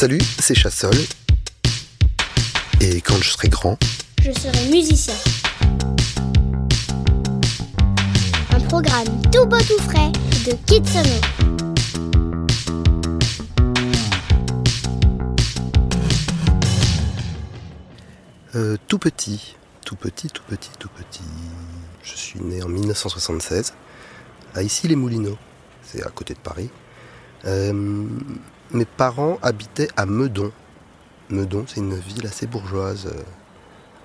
Salut, c'est Chassol. Et quand je serai grand, je serai musicien. Un programme tout beau tout frais de Kitsono. Euh, tout petit, tout petit, tout petit, tout petit. Je suis né en 1976 à Issy-les-Moulineaux, c'est à côté de Paris. Euh, mes parents habitaient à Meudon. Meudon, c'est une ville assez bourgeoise euh,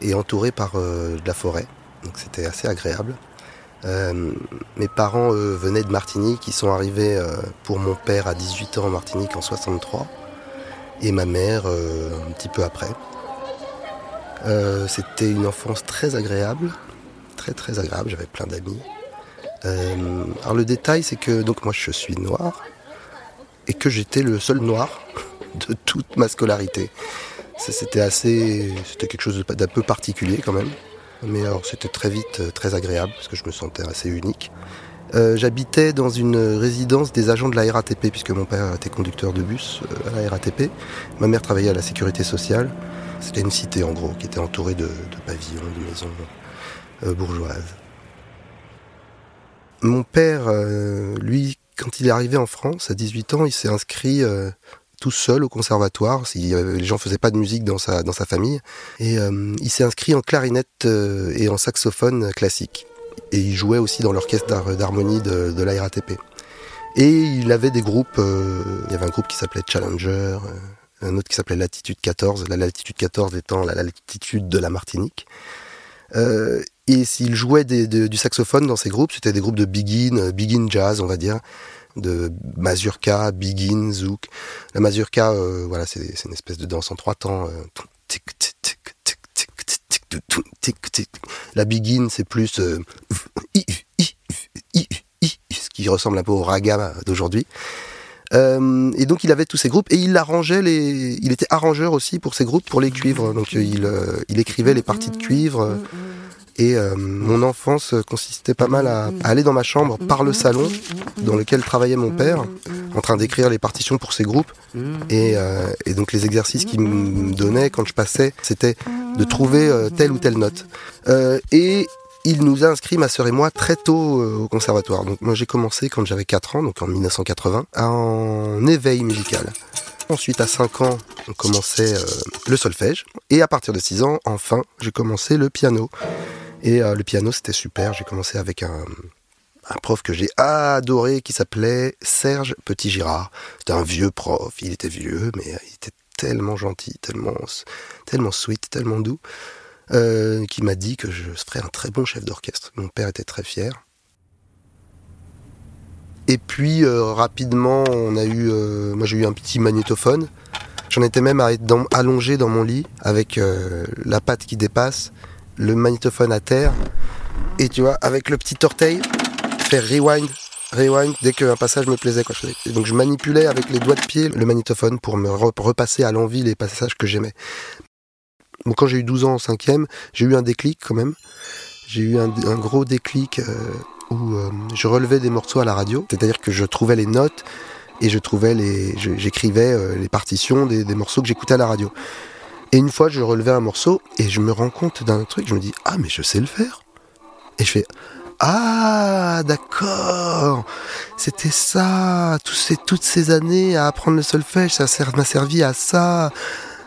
et entourée par euh, de la forêt, donc c'était assez agréable. mes parents venaient de Martinique, ils sont arrivés pour mon père à 18 ans en Martinique en 63 et ma mère un petit peu après. c'était une enfance très agréable, très très agréable, j'avais plein d'amis. alors le détail c'est que donc moi je suis noir, et que j'étais le seul noir de toute ma scolarité. C'était assez, c'était quelque chose d'un peu particulier quand même. Mais alors c'était très vite euh, très agréable parce que je me sentais assez unique. Euh, j'habitais dans une résidence des agents de la RATP puisque mon père était conducteur de bus euh, à la RATP. Ma mère travaillait à la sécurité sociale. C'était une cité en gros qui était entourée de, pavillons, de maisons bourgeoises. Mon père, lui, quand il est arrivé en France, à 18 ans, il s'est inscrit euh, tout seul au conservatoire. les gens faisaient pas de musique dans sa, dans sa famille. Et euh, il s'est inscrit en clarinette euh, et en saxophone classique. Et il jouait aussi dans l'orchestre d'harmonie de, de la RATP. Et il avait des groupes, il y avait un groupe qui s'appelait Challenger, un autre qui s'appelait Latitude 14, la Latitude 14 étant la latitude de la Martinique. Et s'il jouait du saxophone dans ces groupes, c'était des groupes de begin, euh, begin jazz, on va dire, de mazurka, begin, zouk. La mazurka, euh, voilà, c'est une espèce de danse en trois temps. La begin, c'est plus ce qui ressemble un peu au raga d'aujourd'hui. et donc il avait tous ces groupes et il arrangeait les, il était arrangeur aussi pour ces groupes pour les cuivres. Donc il, il écrivait les parties de cuivre. Et euh, mon enfance consistait pas mal à, aller dans ma chambre par le salon dans lequel travaillait mon père, en train d'écrire les partitions pour ses groupes. Et, euh, donc les exercices qu'il me donnait quand je passais, c'était de trouver euh, telle ou telle note. et il nous a inscrit, ma sœur et moi, très tôt au conservatoire. Donc moi j'ai commencé quand j'avais 4 ans, donc en 1980, en éveil musical. Ensuite, à 5 ans, on commençait le solfège. Et à partir de 6 ans, enfin, j'ai commencé le piano. Et euh, le piano, c'était super. J'ai commencé avec un, prof que j'ai adoré qui s'appelait Serge Petit-Girard. C'était un vieux prof. Il était vieux, mais il était tellement gentil, tellement, tellement sweet, tellement doux, euh, qui m'a dit que je ferais un très bon chef d'orchestre. Mon père était très fier. Et puis euh, rapidement, on a eu, moi j'ai eu un petit magnétophone. J'en étais même à être allongé dans mon lit avec la patte qui dépasse le magnétophone à terre et tu vois, avec le petit orteil, faire rewind, rewind dès qu'un passage me plaisait. Quoi. donc je manipulais avec les doigts de pied le magnétophone pour me repasser à l'envie les passages que j'aimais. Quand j'ai eu 12 ans en cinquième, j'ai eu un déclic quand même. J'ai eu un, gros déclic euh, où euh, je relevais des morceaux à la radio, c'est-à-dire que je trouvais les notes et je trouvais les, j'écrivais euh, les partitions des morceaux que j'écoutais à la radio. Et une fois, je relevais un morceau et je me rends compte d'un truc. Je me dis, ah, mais je sais le faire. Et je fais, ah, d'accord. C'était ça. toutes ces années à apprendre le solfège, ça m'a servi à ça.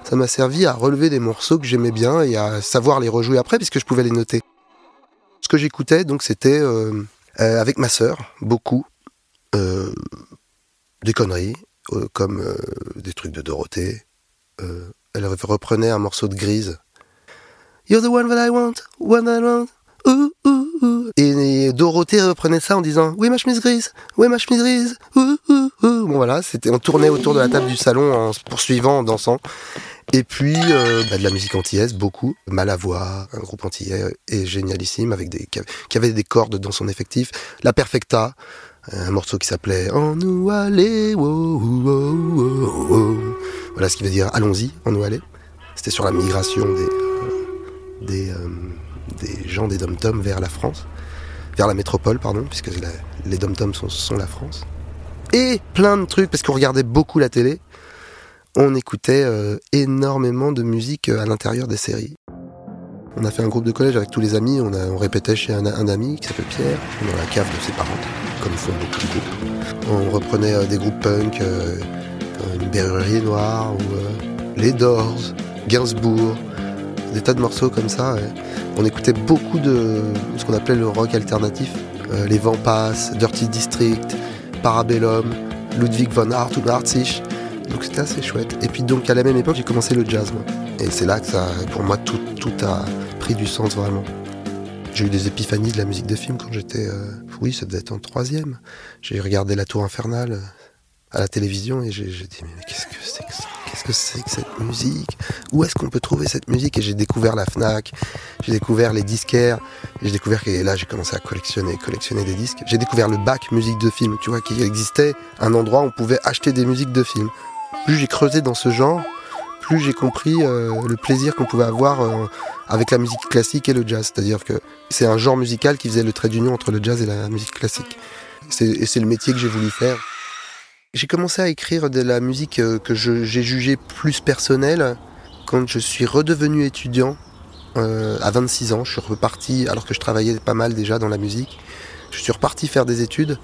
Ça m'a servi à relever des morceaux que j'aimais bien et à savoir les rejouer après puisque je pouvais les noter. Ce que j'écoutais, donc, c'était euh, euh, avec ma sœur, beaucoup. Euh, des conneries, comme des trucs de Dorothée elle reprenait un morceau de Grise. You're the one that I want, one that I want. Et, Dorothée reprenait ça en disant Oui, ma chemise grise, oui, ma chemise grise. Ouh, ouh, ouh. Bon, voilà, on tournait autour de la table du salon en se poursuivant, en dansant. Et puis, euh, bah, de la musique antillaise, beaucoup. Malavoie, un groupe antillais et génialissime, avec des, qui avait des cordes dans son effectif. La Perfecta, un morceau qui s'appelait En nous aller, voilà ce qui veut dire allons-y, en aller. C'était sur la migration des, euh, des, euh, des, gens des dom-toms vers la France, vers la métropole, pardon, puisque les dom-toms sont, sont, la France. Et plein de trucs, parce qu'on regardait beaucoup la télé. on écoutait énormément de musique à l'intérieur des séries. On a fait un groupe de collège avec tous les amis, on, répétait chez un, ami qui s'appelle Pierre, dans la cave de ses parents, comme font beaucoup de groupes. On reprenait euh, des groupes punk, euh, une Berrerie Noire, ou euh, les Doors, Gainsbourg, des tas de morceaux comme ça. On écoutait beaucoup de ce qu'on appelait le rock alternatif, les Vampas, Dirty District, Parabellum, Ludwig von Hart ou Hartzich. Donc c'était assez chouette. Et puis donc à la même époque j'ai commencé le jazz. Et c'est là que ça, pour moi tout, tout a pris du sens vraiment. J'ai eu des épiphanies de la musique de film quand j'étais, euh, oui, ça devait être en troisième. J'ai regardé La Tour Infernale euh, à la télévision et j'ai dit mais qu'est-ce que c'est que ça? Qu'est-ce que c'est que cette musique? Où est-ce qu'on peut trouver cette musique? Et j'ai découvert la Fnac, j'ai découvert les disquaires, j'ai découvert que là j'ai commencé à collectionner, collectionner des disques. J'ai découvert le bac musique de film, tu vois, qu'il existait un endroit où on pouvait acheter des musiques de film. Plus j'ai creusé dans ce genre, plus j'ai compris euh, le plaisir qu'on pouvait avoir euh, avec la musique classique et le jazz. C'est-à-dire que c'est un genre musical qui faisait le trait d'union entre le jazz et la musique classique. Et c'est le métier que j'ai voulu faire. J'ai commencé à écrire de la musique euh, que j'ai jugée plus personnelle quand je suis redevenu étudiant à 26 ans. Je suis reparti, alors que je travaillais pas mal déjà dans la musique, je suis reparti faire des études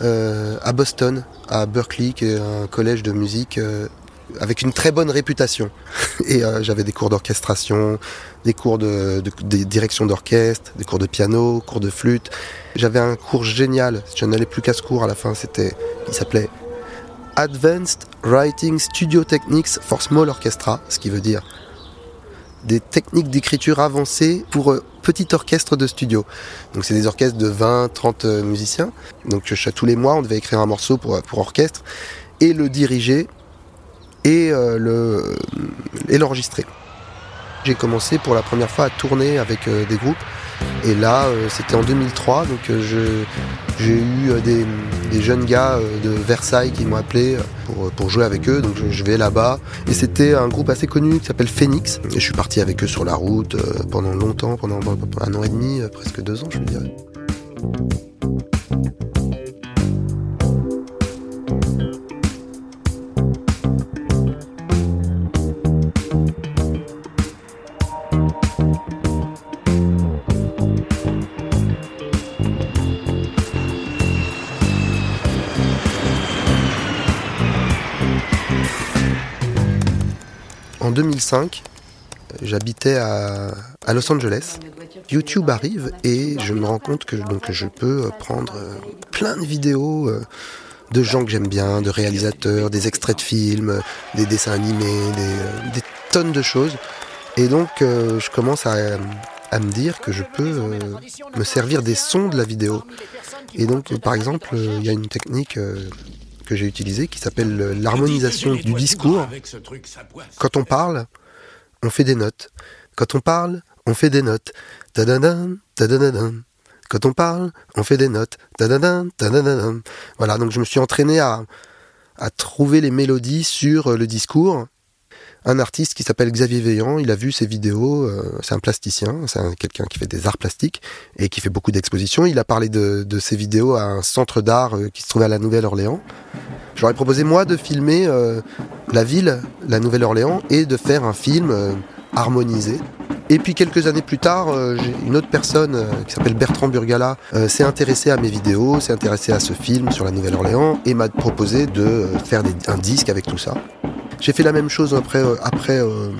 à Boston, à Berkeley, qui est un collège de musique avec une très bonne réputation. Et euh, j'avais des cours d'orchestration, des cours de, direction d'orchestre, des cours de piano, cours de flûte. J'avais un cours génial. Je n'allais plus qu'à ce cours à la fin. C'était, il s'appelait Advanced Writing Studio Techniques for Small Orchestra, ce qui veut dire des techniques d'écriture avancées pour euh, petit orchestre de studio. Donc c'est des orchestres de 20, 30 euh, musiciens. Donc tous les mois, on devait écrire un morceau pour, pour orchestre et le diriger et euh, le et l'enregistrer. J'ai commencé pour la première fois à tourner avec euh, des groupes et là euh, c'était en 2003 donc j'ai eu des, jeunes gars de Versailles qui m'ont appelé pour, pour, jouer avec eux. Donc je, vais là-bas. Et c'était un groupe assez connu qui s'appelle Phoenix. Et je suis parti avec eux sur la route pendant longtemps pendant un an et demi presque deux ans je veux dire. En 2005, j'habitais à, Los Angeles. YouTube arrive et je me rends compte que donc, je peux prendre plein de vidéos euh, de gens que j'aime bien, de réalisateurs, des extraits de films, des dessins animés, des, euh, tonnes de choses. Et donc euh, je commence à, me dire que je peux me servir des sons de la vidéo. Et donc par exemple, il y a une technique que j'ai utilisé qui s'appelle l'harmonisation du discours. Quand on parle, on fait des notes. Quand on parle, on fait des notes. Quand on parle, on fait des notes. Voilà, donc je me suis entraîné à, à trouver les mélodies sur le discours un artiste qui s'appelle Xavier Veillant. Il a vu ses vidéos. Euh, c'est un plasticien, c'est quelqu'un qui fait des arts plastiques et qui fait beaucoup d'expositions. Il a parlé de, ses vidéos à un centre d'art euh, qui se trouvait à la Nouvelle-Orléans. J'aurais proposé moi de filmer euh, la ville, la Nouvelle-Orléans, et de faire un film harmonisé. Et puis quelques années plus tard, une autre personne qui s'appelle Bertrand Burgala s'est intéressé à mes vidéos, s'est intéressé à ce film sur la Nouvelle-Orléans et m'a proposé de faire un disque avec tout ça. J'ai fait la même chose après, euh, après euh,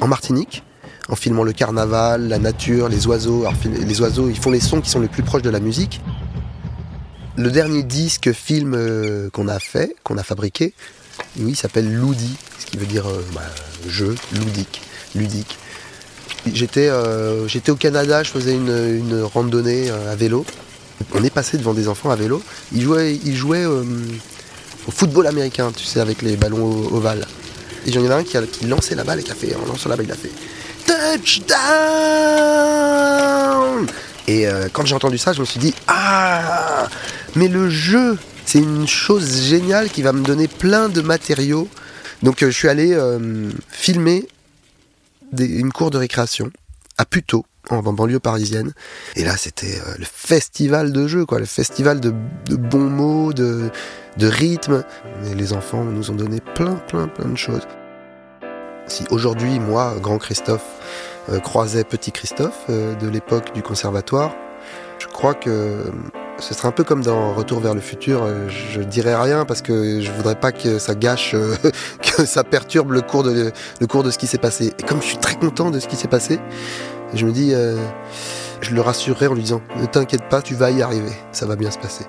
en Martinique, en filmant le carnaval, la nature, les oiseaux. les oiseaux, ils font les sons qui sont les plus proches de la musique. Le dernier disque film euh, qu'on a fait, qu'on a fabriqué, oui, s'appelle Loudi, ce qui veut dire bah, jeu, ludique, ludique. J'étais j'étais au Canada, je faisais une, une randonnée à vélo. On est passé devant des enfants à vélo. Ils jouaient, ils jouaient au football américain, tu sais, avec les ballons ovales. Et il y en a un qui a lançait la balle et qui a fait, en lançant la balle, il a fait touchdown. Et euh, quand j'ai entendu ça, je me suis dit ah, mais le jeu, c'est une chose géniale qui va me donner plein de matériaux. Donc euh, je suis allé euh, filmer une cour de récréation à Puto, en banlieue parisienne. Et là, c'était le festival de jeux, quoi, le festival de, bons mots, de, de rythme. Les enfants nous ont donné plein, plein, plein de choses. Si aujourd'hui, moi, grand Christophe, croisais petit Christophe de l'époque du conservatoire, je crois que ce serait un peu comme dans Retour vers le futur, euh, je dirais rien parce que je voudrais pas que ça gâche, euh, que ça perturbe le cours de, le cours de ce qui s'est passé. Et comme je suis très content de ce qui s'est passé, je me dis, euh, je le rassurerai en lui disant, ne t'inquiète pas, tu vas y arriver, ça va bien se passer.